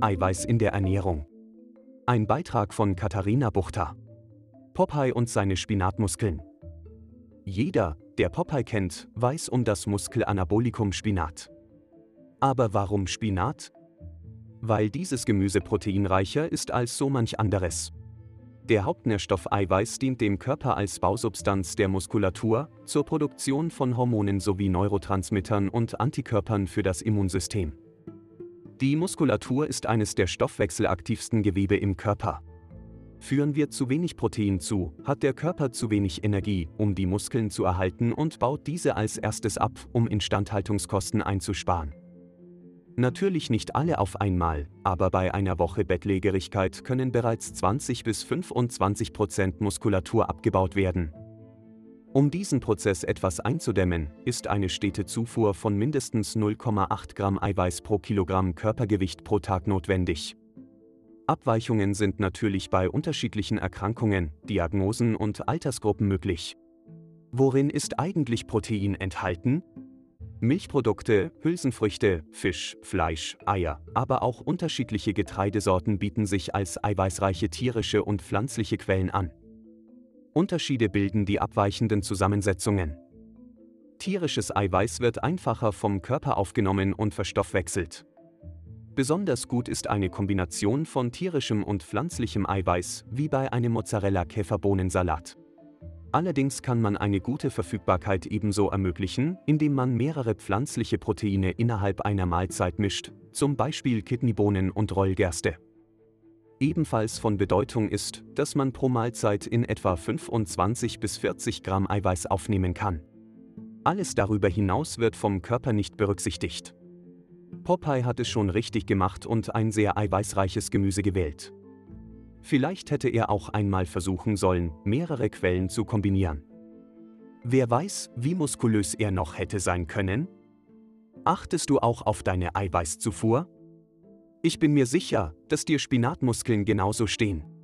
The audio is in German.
Eiweiß in der Ernährung. Ein Beitrag von Katharina Buchter. Popeye und seine Spinatmuskeln. Jeder, der Popeye kennt, weiß um das Muskelanabolikum Spinat. Aber warum Spinat? Weil dieses Gemüse proteinreicher ist als so manch anderes. Der Hauptnährstoff Eiweiß dient dem Körper als Bausubstanz der Muskulatur, zur Produktion von Hormonen sowie Neurotransmittern und Antikörpern für das Immunsystem. Die Muskulatur ist eines der stoffwechselaktivsten Gewebe im Körper. Führen wir zu wenig Protein zu, hat der Körper zu wenig Energie, um die Muskeln zu erhalten und baut diese als erstes ab, um Instandhaltungskosten einzusparen. Natürlich nicht alle auf einmal, aber bei einer Woche Bettlägerigkeit können bereits 20 bis 25 Prozent Muskulatur abgebaut werden. Um diesen Prozess etwas einzudämmen, ist eine stete Zufuhr von mindestens 0,8 Gramm Eiweiß pro Kilogramm Körpergewicht pro Tag notwendig. Abweichungen sind natürlich bei unterschiedlichen Erkrankungen, Diagnosen und Altersgruppen möglich. Worin ist eigentlich Protein enthalten? Milchprodukte, Hülsenfrüchte, Fisch, Fleisch, Eier, aber auch unterschiedliche Getreidesorten bieten sich als eiweißreiche tierische und pflanzliche Quellen an. Unterschiede bilden die abweichenden Zusammensetzungen. Tierisches Eiweiß wird einfacher vom Körper aufgenommen und verstoffwechselt. Besonders gut ist eine Kombination von tierischem und pflanzlichem Eiweiß, wie bei einem Mozzarella-Käferbohnensalat. Allerdings kann man eine gute Verfügbarkeit ebenso ermöglichen, indem man mehrere pflanzliche Proteine innerhalb einer Mahlzeit mischt, zum Beispiel Kidneybohnen und Rollgerste. Ebenfalls von Bedeutung ist, dass man pro Mahlzeit in etwa 25 bis 40 Gramm Eiweiß aufnehmen kann. Alles darüber hinaus wird vom Körper nicht berücksichtigt. Popeye hat es schon richtig gemacht und ein sehr eiweißreiches Gemüse gewählt. Vielleicht hätte er auch einmal versuchen sollen, mehrere Quellen zu kombinieren. Wer weiß, wie muskulös er noch hätte sein können? Achtest du auch auf deine Eiweißzufuhr? Ich bin mir sicher, dass dir Spinatmuskeln genauso stehen.